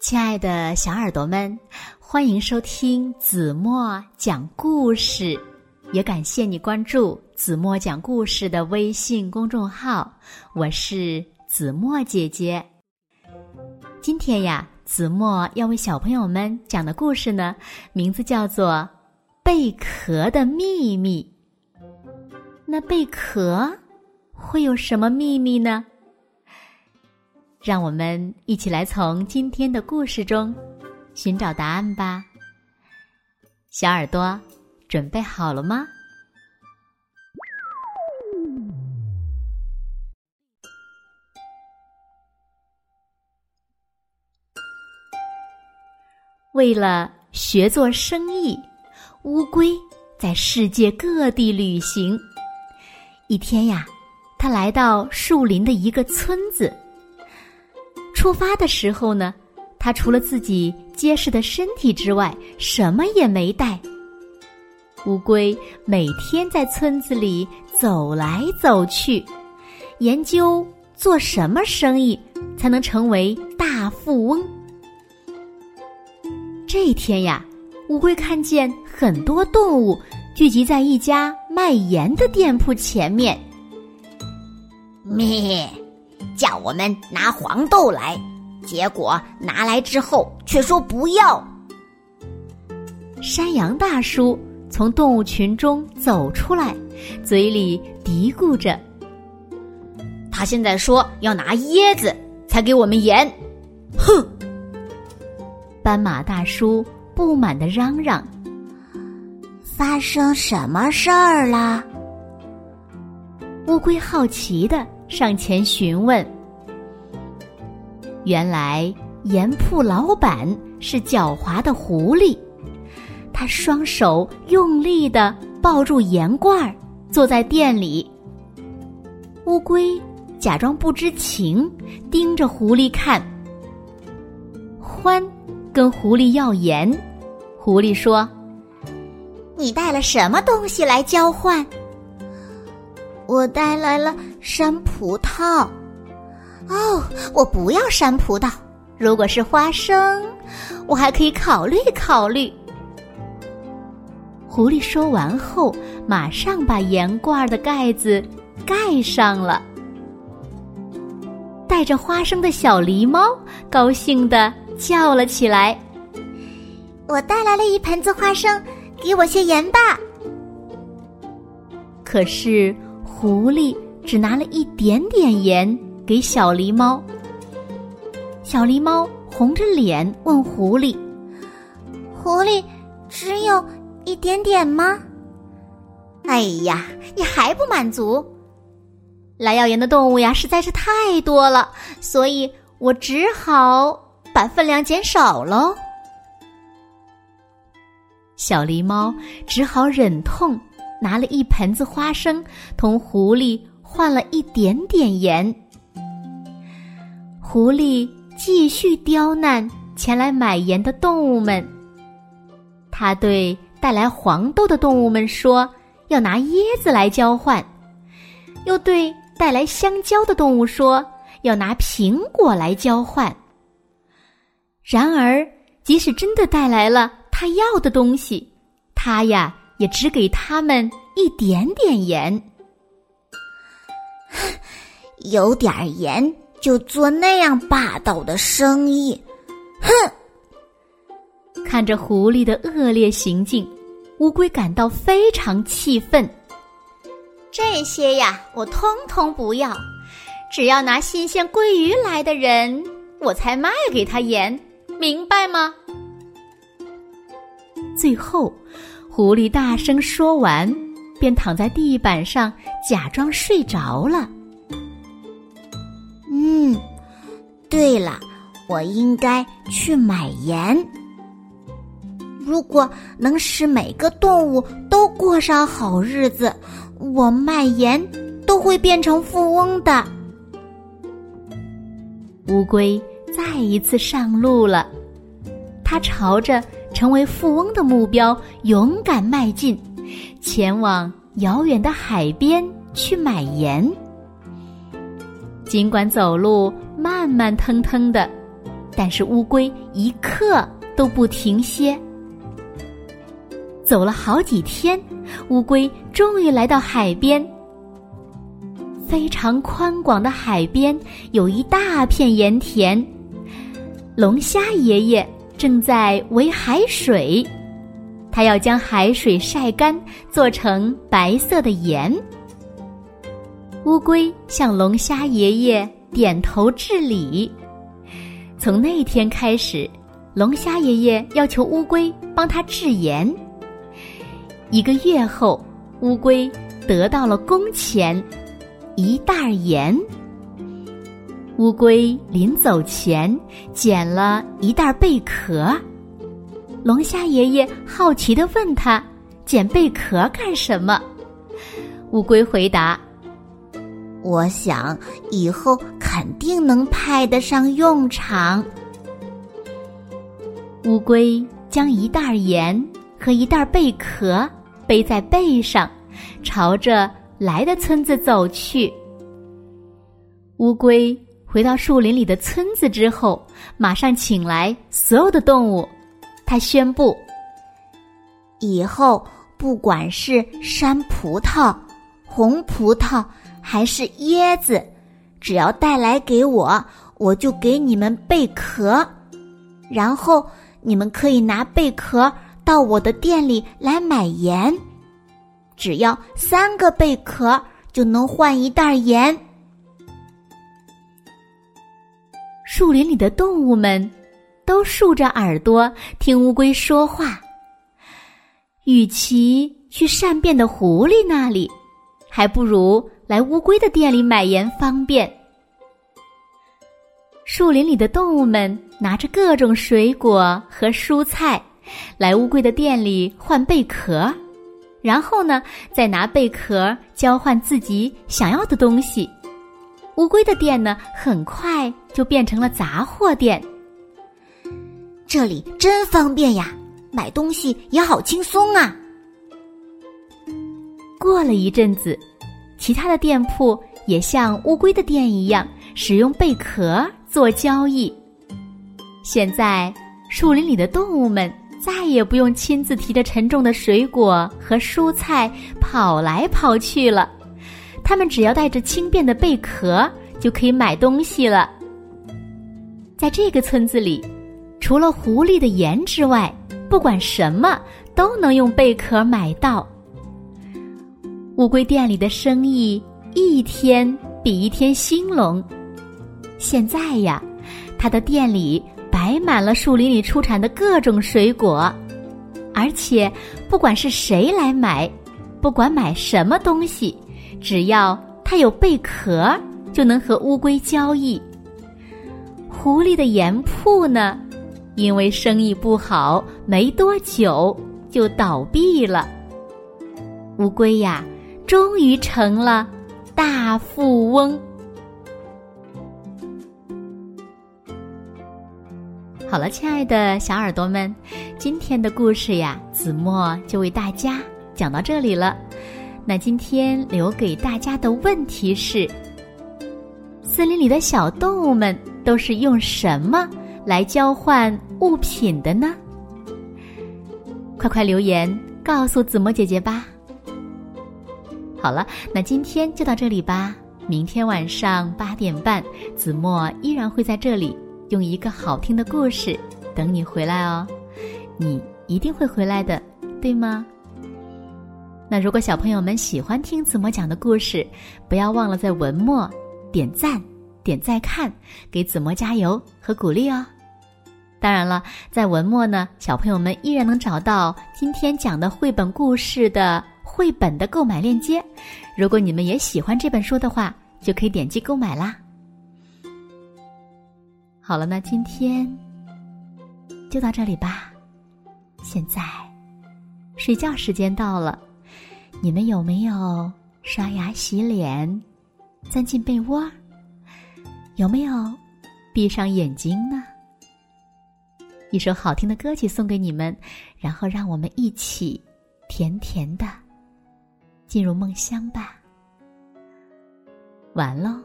亲爱的小耳朵们，欢迎收听子墨讲故事，也感谢你关注子墨讲故事的微信公众号。我是子墨姐姐。今天呀，子墨要为小朋友们讲的故事呢，名字叫做《贝壳的秘密》。那贝壳会有什么秘密呢？让我们一起来从今天的故事中寻找答案吧。小耳朵，准备好了吗？为了学做生意，乌龟在世界各地旅行。一天呀，他来到树林的一个村子。出发的时候呢，他除了自己结实的身体之外，什么也没带。乌龟每天在村子里走来走去，研究做什么生意才能成为大富翁。这一天呀，乌龟看见很多动物聚集在一家卖盐的店铺前面。咩。叫我们拿黄豆来，结果拿来之后却说不要。山羊大叔从动物群中走出来，嘴里嘀咕着：“他现在说要拿椰子才给我们盐。”哼！斑马大叔不满的嚷嚷：“发生什么事儿了？”乌龟好奇的。上前询问，原来盐铺老板是狡猾的狐狸，他双手用力的抱住盐罐，坐在店里。乌龟假装不知情，盯着狐狸看。欢跟狐狸要盐，狐狸说：“你带了什么东西来交换？”我带来了山葡萄。哦，我不要山葡萄。如果是花生，我还可以考虑考虑。狐狸说完后，马上把盐罐的盖子盖上了。带着花生的小狸猫高兴的叫了起来：“我带来了一盆子花生，给我些盐吧。”可是。狐狸只拿了一点点盐给小狸猫。小狸猫红着脸问狐狸：“狐狸，只有一点点吗？”“哎呀，你还不满足？来要盐的动物呀实在是太多了，所以我只好把分量减少喽。”小狸猫只好忍痛。拿了一盆子花生，同狐狸换了一点点盐。狐狸继续刁难前来买盐的动物们。他对带来黄豆的动物们说：“要拿椰子来交换。”又对带来香蕉的动物说：“要拿苹果来交换。”然而，即使真的带来了他要的东西，他呀。也只给他们一点点盐，有点盐就做那样霸道的生意，哼！看着狐狸的恶劣行径，乌龟感到非常气愤。这些呀，我通通不要，只要拿新鲜鲑鱼来的人，我才卖给他盐，明白吗？最后。狐狸大声说完，便躺在地板上假装睡着了。嗯，对了，我应该去买盐。如果能使每个动物都过上好日子，我卖盐都会变成富翁的。乌龟再一次上路了，它朝着。成为富翁的目标，勇敢迈进，前往遥远的海边去买盐。尽管走路慢慢腾腾的，但是乌龟一刻都不停歇。走了好几天，乌龟终于来到海边。非常宽广的海边有一大片盐田，龙虾爷爷正在围海水，他要将海水晒干，做成白色的盐。乌龟向龙虾爷爷点头致礼。从那天开始，龙虾爷爷要求乌龟帮他制盐。一个月后，乌龟得到了工钱，一袋盐。乌龟临走前捡了一袋贝壳。龙虾爷爷好奇的问他：“捡贝壳干什么？”乌龟回答。我想以后肯定能派得上用场。乌龟将一袋盐和一袋贝壳背在背上，朝着来的村子走去。乌龟回到树林里的村子之后，马上请来所有的动物，他宣布：以后不管是山葡萄、红葡萄。还是椰子，只要带来给我，我就给你们贝壳，然后你们可以拿贝壳到我的店里来买盐，只要三个贝壳就能换一袋盐。树林里的动物们都竖着耳朵听乌龟说话，与其去善变的狐狸那里，还不如。来乌龟的店里买盐方便。树林里的动物们拿着各种水果和蔬菜，来乌龟的店里换贝壳，然后呢，再拿贝壳交换自己想要的东西。乌龟的店呢，很快就变成了杂货店。这里真方便呀，买东西也好轻松啊。过了一阵子。其他的店铺也像乌龟的店一样，使用贝壳做交易。现在，树林里的动物们再也不用亲自提着沉重的水果和蔬菜跑来跑去了，他们只要带着轻便的贝壳就可以买东西了。在这个村子里，除了狐狸的盐之外，不管什么都能用贝壳买到。乌龟店里的生意一天比一天兴隆。现在呀，他的店里摆满了树林里出产的各种水果，而且不管是谁来买，不管买什么东西，只要他有贝壳，就能和乌龟交易。狐狸的盐铺呢，因为生意不好，没多久就倒闭了。乌龟呀。终于成了大富翁。好了，亲爱的小耳朵们，今天的故事呀，子墨就为大家讲到这里了。那今天留给大家的问题是：森林里的小动物们都是用什么来交换物品的呢？快快留言告诉子墨姐姐吧。好了，那今天就到这里吧。明天晚上八点半，子墨依然会在这里，用一个好听的故事等你回来哦。你一定会回来的，对吗？那如果小朋友们喜欢听子墨讲的故事，不要忘了在文末点赞、点再看，给子墨加油和鼓励哦。当然了，在文末呢，小朋友们依然能找到今天讲的绘本故事的。绘本的购买链接，如果你们也喜欢这本书的话，就可以点击购买啦。好了，那今天就到这里吧。现在睡觉时间到了，你们有没有刷牙洗脸，钻进被窝？有没有闭上眼睛呢？一首好听的歌曲送给你们，然后让我们一起甜甜的。进入梦乡吧，完喽。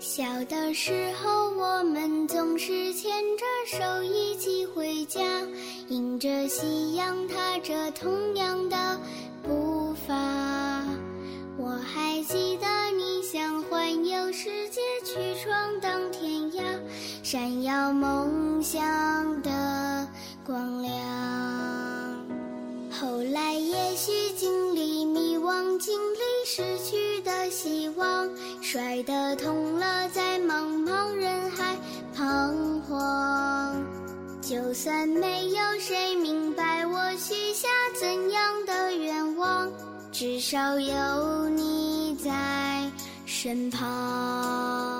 小的时候，我们总是牵着手一起回家，迎着夕阳，踏着同样的步伐。我还记得你想环游世界，去闯荡天涯，闪耀梦想的光亮。后来也许经历迷惘，经历失去的希望。摔得痛了，在茫茫人海彷徨。就算没有谁明白我许下怎样的愿望，至少有你在身旁。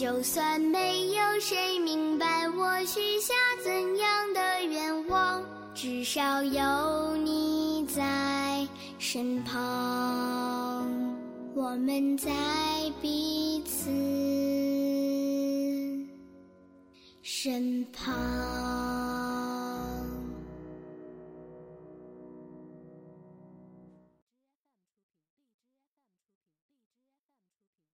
就算没有谁明白我许下怎样的愿望，至少有你在身旁。我们在彼此身旁。